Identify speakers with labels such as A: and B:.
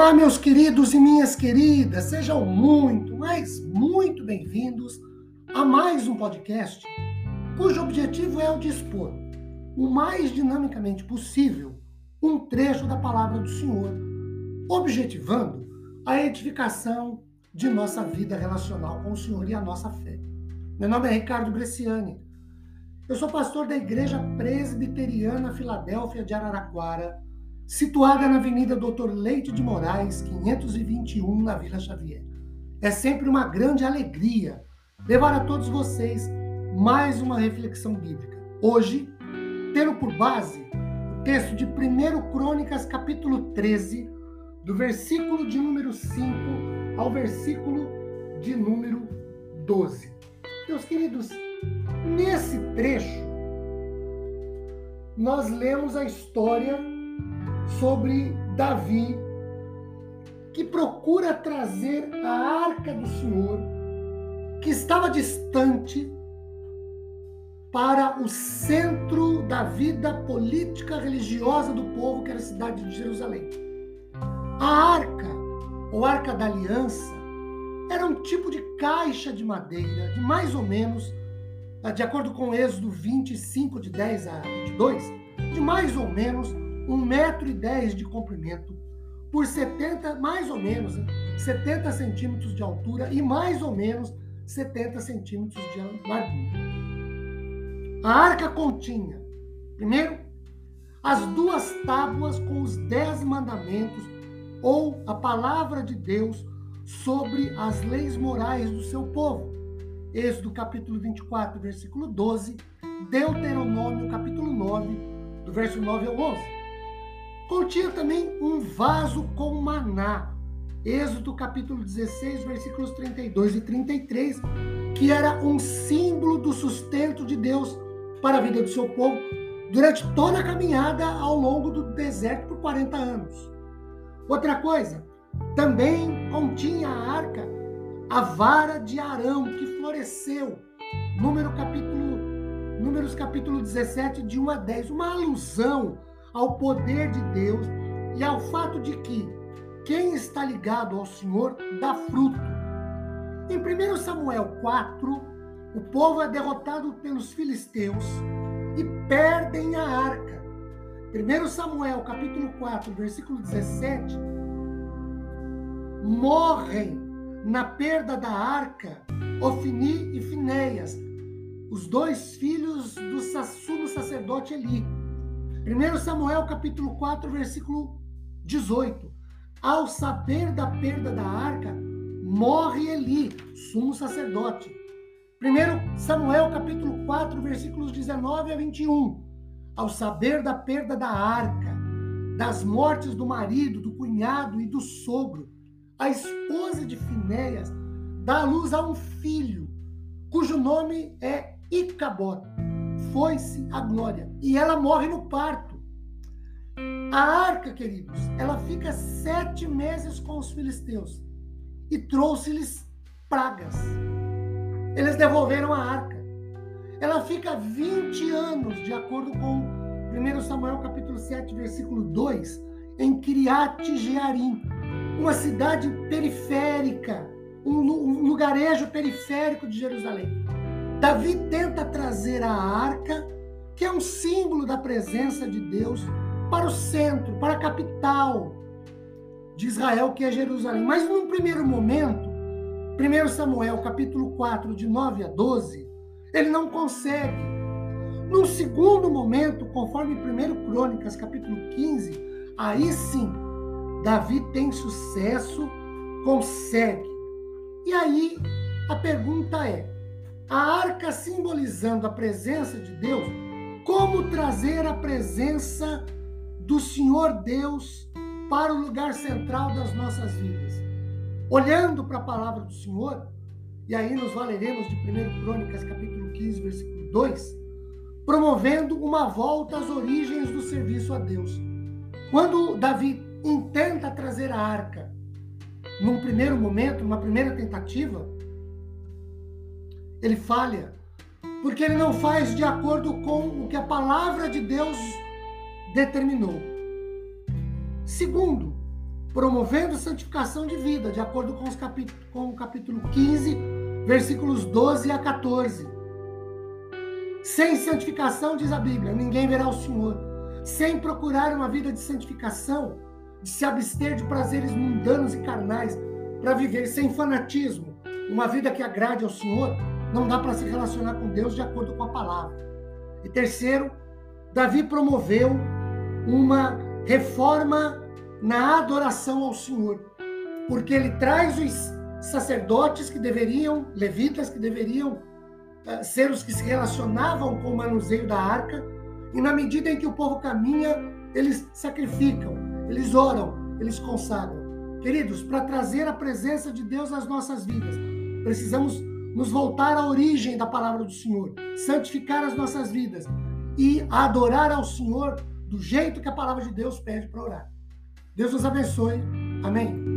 A: Olá, meus queridos e minhas queridas, sejam muito, mas muito bem-vindos a mais um podcast cujo objetivo é o de expor o mais dinamicamente possível um trecho da palavra do Senhor, objetivando a edificação de nossa vida relacional com o Senhor e a nossa fé. Meu nome é Ricardo Bresciani. Eu sou pastor da Igreja Presbiteriana Filadélfia de Araraquara situada na Avenida Doutor Leite de Moraes, 521, na Vila Xavier. É sempre uma grande alegria levar a todos vocês mais uma reflexão bíblica. Hoje, tendo por base o texto de 1 Crônicas, capítulo 13, do versículo de número 5 ao versículo de número 12. Meus queridos, nesse trecho, nós lemos a história sobre Davi, que procura trazer a arca do Senhor, que estava distante, para o centro da vida política religiosa do povo, que era a cidade de Jerusalém. A arca, ou arca da aliança, era um tipo de caixa de madeira, de mais ou menos, de acordo com o Êxodo 25, de 10 a 22, de mais ou menos um metro e dez de comprimento por 70, mais ou menos, 70 centímetros de altura e mais ou menos 70 centímetros de largura. A arca continha, primeiro, as duas tábuas com os dez mandamentos ou a palavra de Deus sobre as leis morais do seu povo. Êxodo capítulo 24, versículo 12, Deuteronômio capítulo 9, do verso 9 ao 11. Continha também um vaso com maná. Êxodo capítulo 16, versículos 32 e 33, que era um símbolo do sustento de Deus para a vida do seu povo durante toda a caminhada ao longo do deserto por 40 anos. Outra coisa, também continha a arca a vara de Arão que floresceu. Número capítulo, números capítulo 17, de 1 a 10, uma alusão ao poder de Deus e ao fato de que quem está ligado ao Senhor dá fruto. Em 1 Samuel 4, o povo é derrotado pelos filisteus e perdem a arca. 1 Samuel capítulo 4, versículo 17, morrem na perda da arca Ofni e Finéias, os dois filhos do sumo sacerdote Eli. 1 Samuel capítulo 4, versículo 18. Ao saber da perda da arca, morre Eli, sumo sacerdote. 1 Samuel capítulo 4, versículos 19 a 21. Ao saber da perda da arca, das mortes do marido, do cunhado e do sogro, a esposa de Finéias dá à luz a um filho, cujo nome é Icabod foi-se a glória. E ela morre no parto. A arca, queridos, ela fica sete meses com os filisteus e trouxe-lhes pragas. Eles devolveram a arca. Ela fica 20 anos, de acordo com 1 Samuel capítulo 7, versículo 2, em Kiriat Jearim, uma cidade periférica, um lugarejo periférico de Jerusalém. Davi tenta trazer a arca, que é um símbolo da presença de Deus, para o centro, para a capital de Israel, que é Jerusalém. Mas num primeiro momento, 1 Samuel capítulo 4, de 9 a 12, ele não consegue. Num segundo momento, conforme 1 Crônicas capítulo 15, aí sim, Davi tem sucesso, consegue. E aí a pergunta é: a arca simbolizando a presença de Deus, como trazer a presença do Senhor Deus para o lugar central das nossas vidas. Olhando para a palavra do Senhor, e aí nos valeremos de 1 Crônicas, capítulo 15, versículo 2, promovendo uma volta às origens do serviço a Deus. Quando Davi intenta trazer a arca, num primeiro momento, numa primeira tentativa, ele falha, porque ele não faz de acordo com o que a palavra de Deus determinou. Segundo, promovendo santificação de vida, de acordo com, os com o capítulo 15, versículos 12 a 14. Sem santificação, diz a Bíblia, ninguém verá o Senhor. Sem procurar uma vida de santificação, de se abster de prazeres mundanos e carnais, para viver sem fanatismo, uma vida que agrade ao Senhor, não dá para se relacionar com Deus de acordo com a palavra. E terceiro, Davi promoveu uma reforma na adoração ao Senhor, porque ele traz os sacerdotes que deveriam, levitas que deveriam uh, ser os que se relacionavam com o manuseio da arca, e na medida em que o povo caminha, eles sacrificam, eles oram, eles consagram. Queridos, para trazer a presença de Deus nas nossas vidas, precisamos nos voltar à origem da palavra do Senhor, santificar as nossas vidas e adorar ao Senhor do jeito que a palavra de Deus pede para orar. Deus nos abençoe. Amém.